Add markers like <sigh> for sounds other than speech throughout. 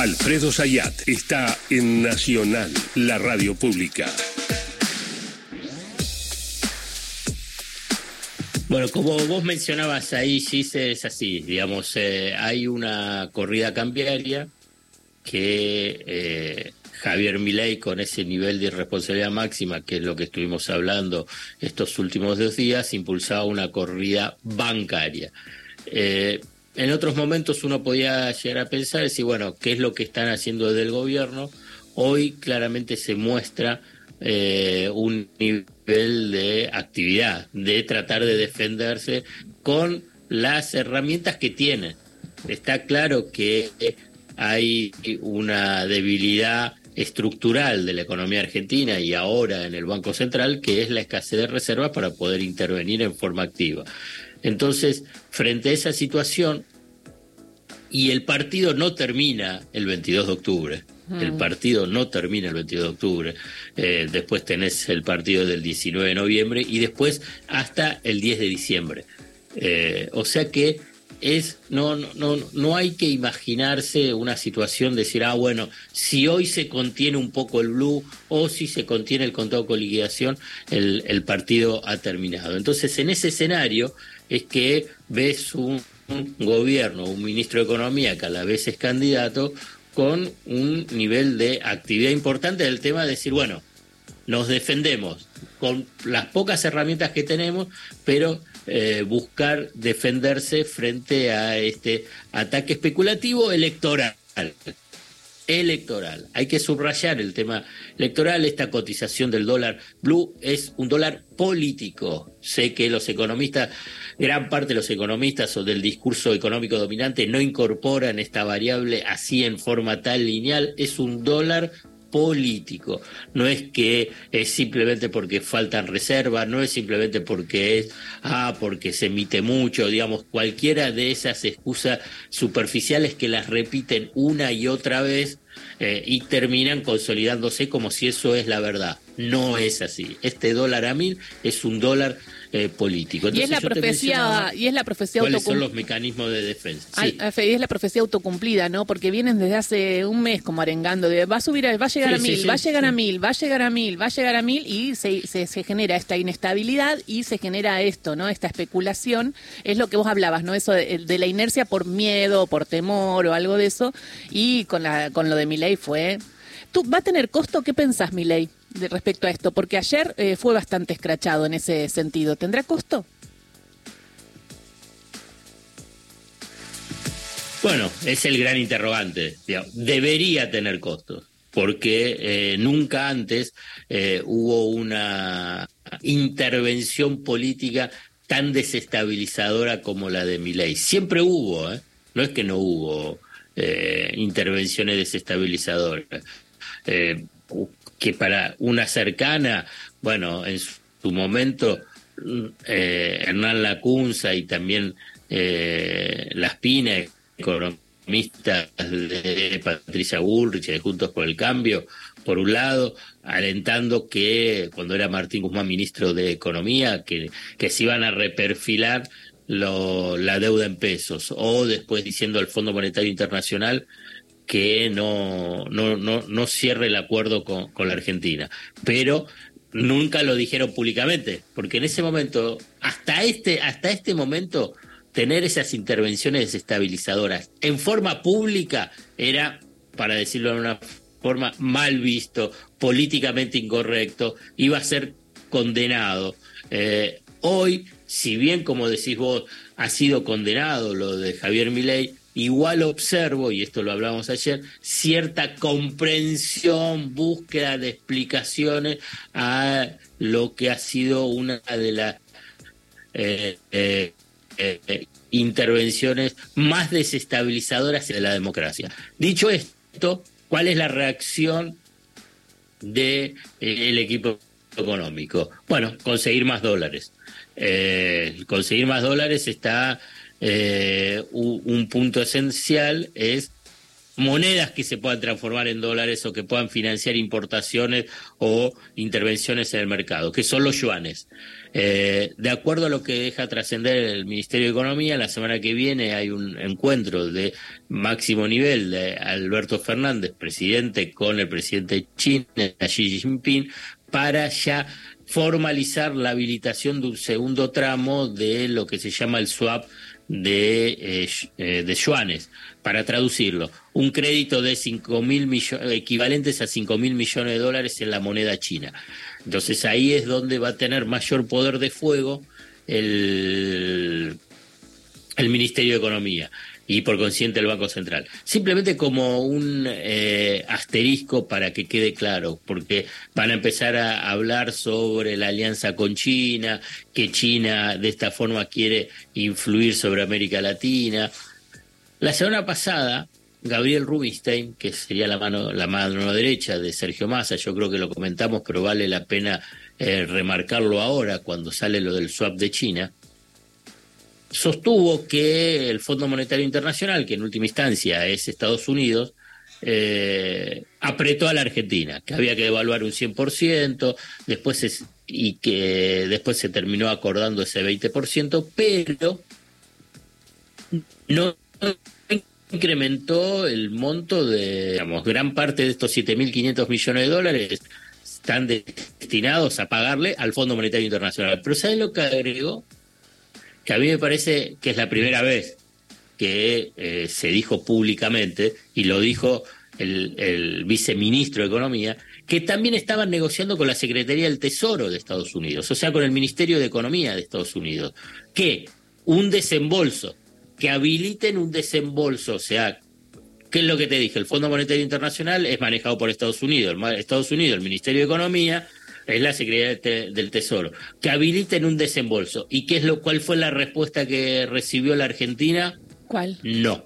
Alfredo Sayat está en Nacional, la radio pública. Bueno, como vos mencionabas ahí, sí es así, digamos, eh, hay una corrida cambiaria que eh, Javier Milei con ese nivel de irresponsabilidad máxima, que es lo que estuvimos hablando estos últimos dos días, impulsaba una corrida bancaria. Eh, en otros momentos uno podía llegar a pensar, decir, bueno, ¿qué es lo que están haciendo desde el gobierno? Hoy claramente se muestra eh, un nivel de actividad, de tratar de defenderse con las herramientas que tienen. Está claro que hay una debilidad estructural de la economía argentina y ahora en el Banco Central, que es la escasez de reservas para poder intervenir en forma activa. Entonces, frente a esa situación, y el partido no termina el 22 de octubre, el partido no termina el 22 de octubre, eh, después tenés el partido del 19 de noviembre y después hasta el 10 de diciembre. Eh, o sea que es no, no, no hay que imaginarse una situación de decir, ah, bueno, si hoy se contiene un poco el blue o si se contiene el contado con liquidación, el, el partido ha terminado. Entonces, en ese escenario es que ves un, gobierno, un ministro de Economía que a la vez es candidato, con un nivel de actividad importante del tema de decir, bueno, nos defendemos con las pocas herramientas que tenemos, pero eh, buscar defenderse frente a este ataque especulativo electoral. Electoral. Hay que subrayar el tema electoral. Esta cotización del dólar blue es un dólar político. Sé que los economistas, gran parte de los economistas o del discurso económico dominante no incorporan esta variable así en forma tal lineal. Es un dólar político. No es que es simplemente porque faltan reservas, no es simplemente porque es, ah, porque se emite mucho, digamos, cualquiera de esas excusas superficiales que las repiten una y otra vez eh, y terminan consolidándose como si eso es la verdad. No es así. Este dólar a mil es un dólar eh, político. y es la profecía y es la profecía ¿Cuáles son los mecanismos de defensa? Sí. y es la profecía autocumplida, ¿no? Porque vienen desde hace un mes como arengando de va a subir, va a llegar a mil, va a llegar a mil, va a llegar a mil, va a llegar a mil y se, se, se, genera esta inestabilidad y se genera esto, ¿no? Esta especulación es lo que vos hablabas, ¿no? Eso de, de la inercia por miedo, por temor o algo de eso y con la con lo de mi ley fue ¿Tú, ¿Va a tener costo? ¿Qué pensás, Milei, respecto a esto? Porque ayer eh, fue bastante escrachado en ese sentido. ¿Tendrá costo? Bueno, es el gran interrogante. Debería tener costo, porque eh, nunca antes eh, hubo una intervención política tan desestabilizadora como la de Milei. Siempre hubo, no es que no hubo intervenciones desestabilizadoras. Eh, que para una cercana, bueno, en su momento eh, Hernán Lacunza y también eh, Las Pinas, economistas de Patricia Bullrich de Juntos por el Cambio, por un lado, alentando que cuando era Martín Guzmán ministro de Economía, que, que se iban a reperfilar lo, la deuda en pesos, o después diciendo al Fondo Monetario Internacional que no, no, no, no cierre el acuerdo con, con la Argentina. Pero nunca lo dijeron públicamente, porque en ese momento, hasta este, hasta este momento, tener esas intervenciones desestabilizadoras en forma pública era, para decirlo de una forma, mal visto, políticamente incorrecto, iba a ser condenado. Eh, hoy, si bien, como decís vos, ha sido condenado lo de Javier Milei, igual observo, y esto lo hablamos ayer, cierta comprensión, búsqueda de explicaciones a lo que ha sido una de las eh, eh, eh, intervenciones más desestabilizadoras de la democracia. Dicho esto, ¿cuál es la reacción del equipo económico? Bueno, conseguir más dólares. conseguir más dólares está eh, un, punto esencial es monedas que se puedan transformar en dólares o que puedan financiar importaciones o intervenciones en el mercado, que son los yuanes. Eh, de acuerdo a lo que deja trascender el Ministerio de Economía, la semana que viene hay un encuentro de máximo nivel de Alberto Fernández, presidente, con el presidente de China, Xi Jinping, para ya formalizar la habilitación de un segundo tramo de lo que se llama el swap de, eh, eh, de yuanes. Para traducirlo, un crédito de cinco mil millones, equivalentes a 5 mil millones de dólares en la moneda china. Entonces ahí es donde va a tener mayor poder de fuego el, el Ministerio de Economía y por consiguiente el Banco Central. Simplemente como un eh, asterisco para que quede claro, porque van a empezar a hablar sobre la alianza con China, que China de esta forma quiere influir sobre América Latina. La semana pasada, Gabriel Rubinstein, que sería la mano, la mano derecha de Sergio Massa, yo creo que lo comentamos, pero vale la pena eh, remarcarlo ahora cuando sale lo del swap de China, sostuvo que el Fondo Monetario Internacional, que en última instancia es Estados Unidos, eh, apretó a la Argentina, que había que devaluar un 100%, después y que después se terminó acordando ese 20%, pero no incrementó el monto de, digamos, gran parte de estos 7.500 millones de dólares están destinados a pagarle al Fondo Monetario Internacional. Pero ¿sabes lo que agregó? Que a mí me parece que es la primera vez que eh, se dijo públicamente, y lo dijo el, viceministro de Economía, que también estaban negociando con la Secretaría del Tesoro de Estados Unidos, o sea, con el Ministerio de Economía de Estados Unidos, que un desembolso, que habiliten un desembolso, o sea, ¿qué es lo que te dije? El Fondo Monetario Internacional es manejado por Estados Unidos, Estados Unidos, el Ministerio de Economía, es la Secretaría del Tesoro, que habiliten un desembolso. ¿Y qué es lo cuál fue la respuesta que recibió la Argentina? ¿Cuál? No.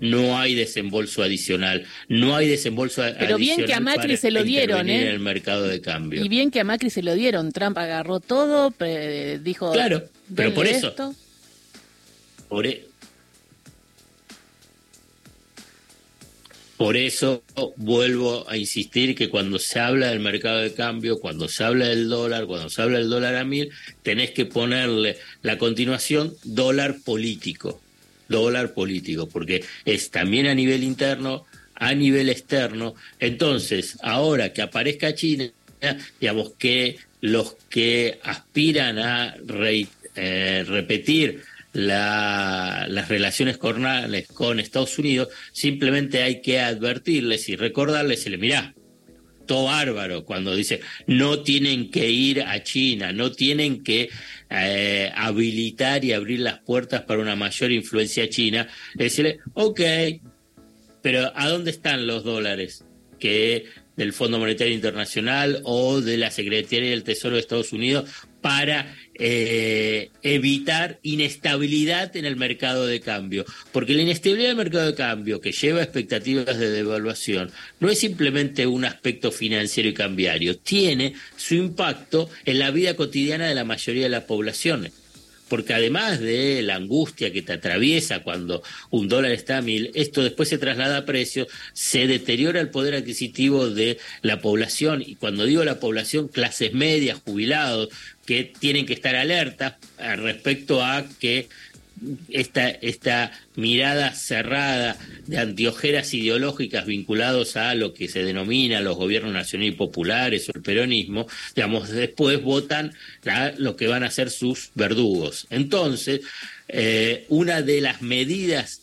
No hay desembolso adicional, no hay desembolso Pero adicional. Pero bien que a Macri se lo dieron, ¿eh? En el mercado de cambio. Y bien que a Macri se lo dieron. Trump agarró todo, dijo. Claro, pero por eso. Por, Por eso vuelvo a insistir que cuando se habla del mercado de cambio, cuando se habla del dólar, cuando se habla del dólar a mil, tenés que ponerle la continuación dólar político, dólar político, porque es también a nivel interno, a nivel externo. Entonces, ahora que aparezca China, digamos que los que aspiran a eh, repetir las relaciones cornales con Estados Unidos, simplemente hay que advertirles y recordarles, y le mirá, todo bárbaro cuando dice no tienen que ir a China, no tienen que eh, habilitar y abrir las puertas para una mayor influencia china, decirle, ok, pero ¿a dónde están los dólares que del Fondo Monetario Internacional o de la Secretaría del Tesoro de Estados Unidos para eh, evitar inestabilidad en el mercado de cambio. Porque la inestabilidad del mercado de cambio, que lleva expectativas de devaluación, no es simplemente un aspecto financiero y cambiario, tiene su impacto en la vida cotidiana de la mayoría de la población porque además de la angustia que te atraviesa cuando un dólar está a mil, esto después se traslada a precios, se deteriora el poder adquisitivo de la población, y cuando digo la población, clases medias, jubilados, que tienen que estar alertas respecto a que esta, esta mirada cerrada de antiojeras ideológicas vinculados a lo que se denomina los gobiernos nacionales y populares o el peronismo, digamos, después votan lo que van a ser sus verdugos. Entonces, eh, una de las medidas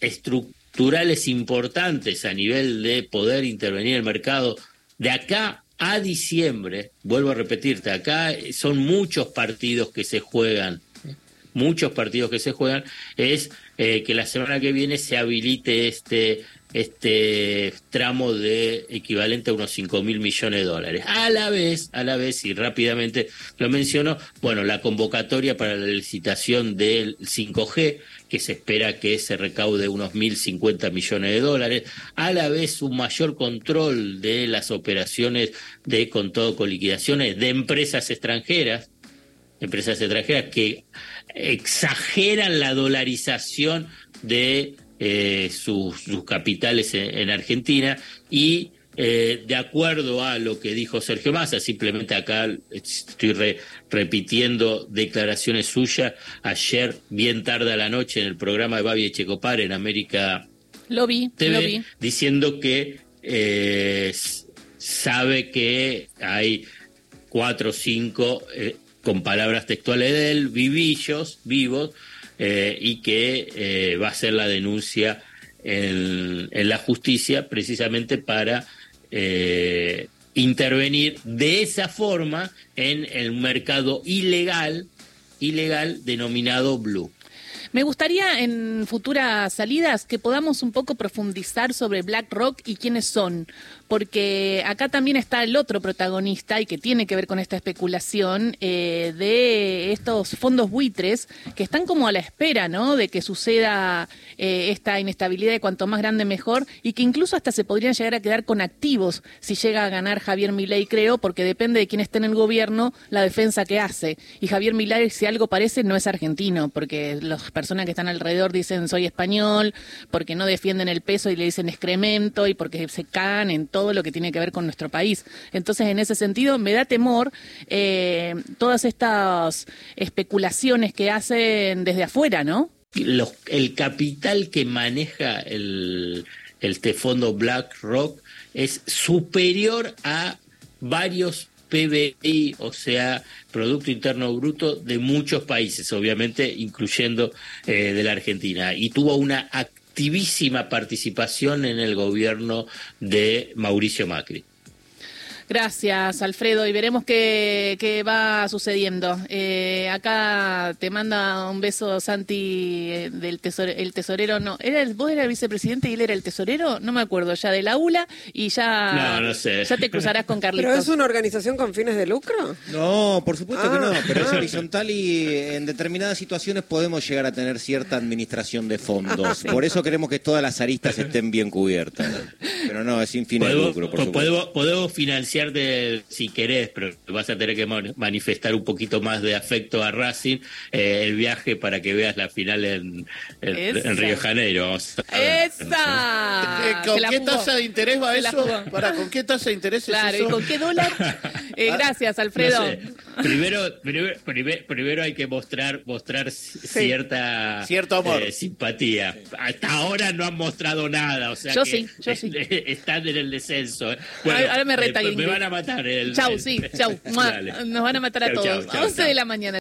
estructurales importantes a nivel de poder intervenir el mercado de acá a diciembre, vuelvo a repetirte, acá son muchos partidos que se juegan muchos partidos que se juegan, es eh, que la semana que viene se habilite este, este tramo de equivalente a unos 5 mil millones de dólares. A la vez, a la vez, y rápidamente lo menciono, bueno, la convocatoria para la licitación del 5G, que se espera que se recaude unos 1.050 millones de dólares, a la vez un mayor control de las operaciones de con todo con liquidaciones de empresas extranjeras, empresas extranjeras que exageran la dolarización de sus, capitales en, Argentina y de acuerdo a lo que dijo Sergio Massa, simplemente acá estoy repitiendo declaraciones suyas ayer bien tarde a la noche en el programa de Babi Echecopar en América lo vi, TV, diciendo que sabe que hay cuatro o cinco, eh, con palabras textuales de él, vivillos, vivos, eh, y que eh, va a hacer la denuncia en, en la justicia precisamente para intervenir de esa forma en el mercado ilegal, ilegal denominado blue. Me gustaría en futuras salidas que podamos un poco profundizar sobre BlackRock y quiénes son, porque acá también está el otro protagonista y que tiene que ver con esta especulación eh, de estos fondos buitres que están como a la espera, ¿no? De que suceda eh, esta inestabilidad de cuanto más grande mejor y que incluso hasta se podrían llegar a quedar con activos si llega a ganar Javier Milei, creo, porque depende de quién esté en el gobierno la defensa que hace. Y Javier Milei, si algo parece, no es argentino, porque las personas que están alrededor dicen soy español, porque no defienden el peso y le dicen excremento y porque se cagan en todo lo que tiene que ver con nuestro país. Entonces, en ese sentido, me da temor eh, todas estas especulaciones que hacen desde afuera, ¿no? el capital que maneja el, el este fondo BlackRock es superior a varios PBI, o sea, Producto Interno Bruto de muchos países, obviamente, incluyendo eh, de la Argentina. Y tuvo una activísima participación en el gobierno de Mauricio Macri. Gracias, Alfredo, y veremos qué, va sucediendo. Eh, acá te manda un beso Santi eh, del el tesorero, no, ¿era el, vos eras el vicepresidente y él era el tesorero, no me acuerdo ya del aula y ya, ya te cruzarás con <laughs> Carlitos. ¿Pero es una organización con fines de lucro? No, por supuesto que no, ah. pero es horizontal y en determinadas situaciones podemos llegar a tener cierta administración de fondos. Por eso queremos que todas las aristas estén bien cubiertas. Pero no, es sin fines de lucro, por supuesto. podemos financiar si querés, pero vas a tener que manifestar un poquito más de afecto a Racing, eh, el viaje para que veas la final en, en, Río Janeiro. ¡Esa! Eh, ¿Con qué tasa de interés va eso? Para, ¿Con qué tasa de interés claro, ¿y con qué dólar? <laughs> Eh, gracias, Alfredo. Primero, primero, primero, hay que mostrar, mostrar cierta simpatía. Hasta ahora no han mostrado nada. O sea yo sí, yo sí. <laughs> Están en el descenso. ahora me reta me van a matar. El, chau, sí, chau. <laughs> Nos van a matar a todos. 11 de la mañana.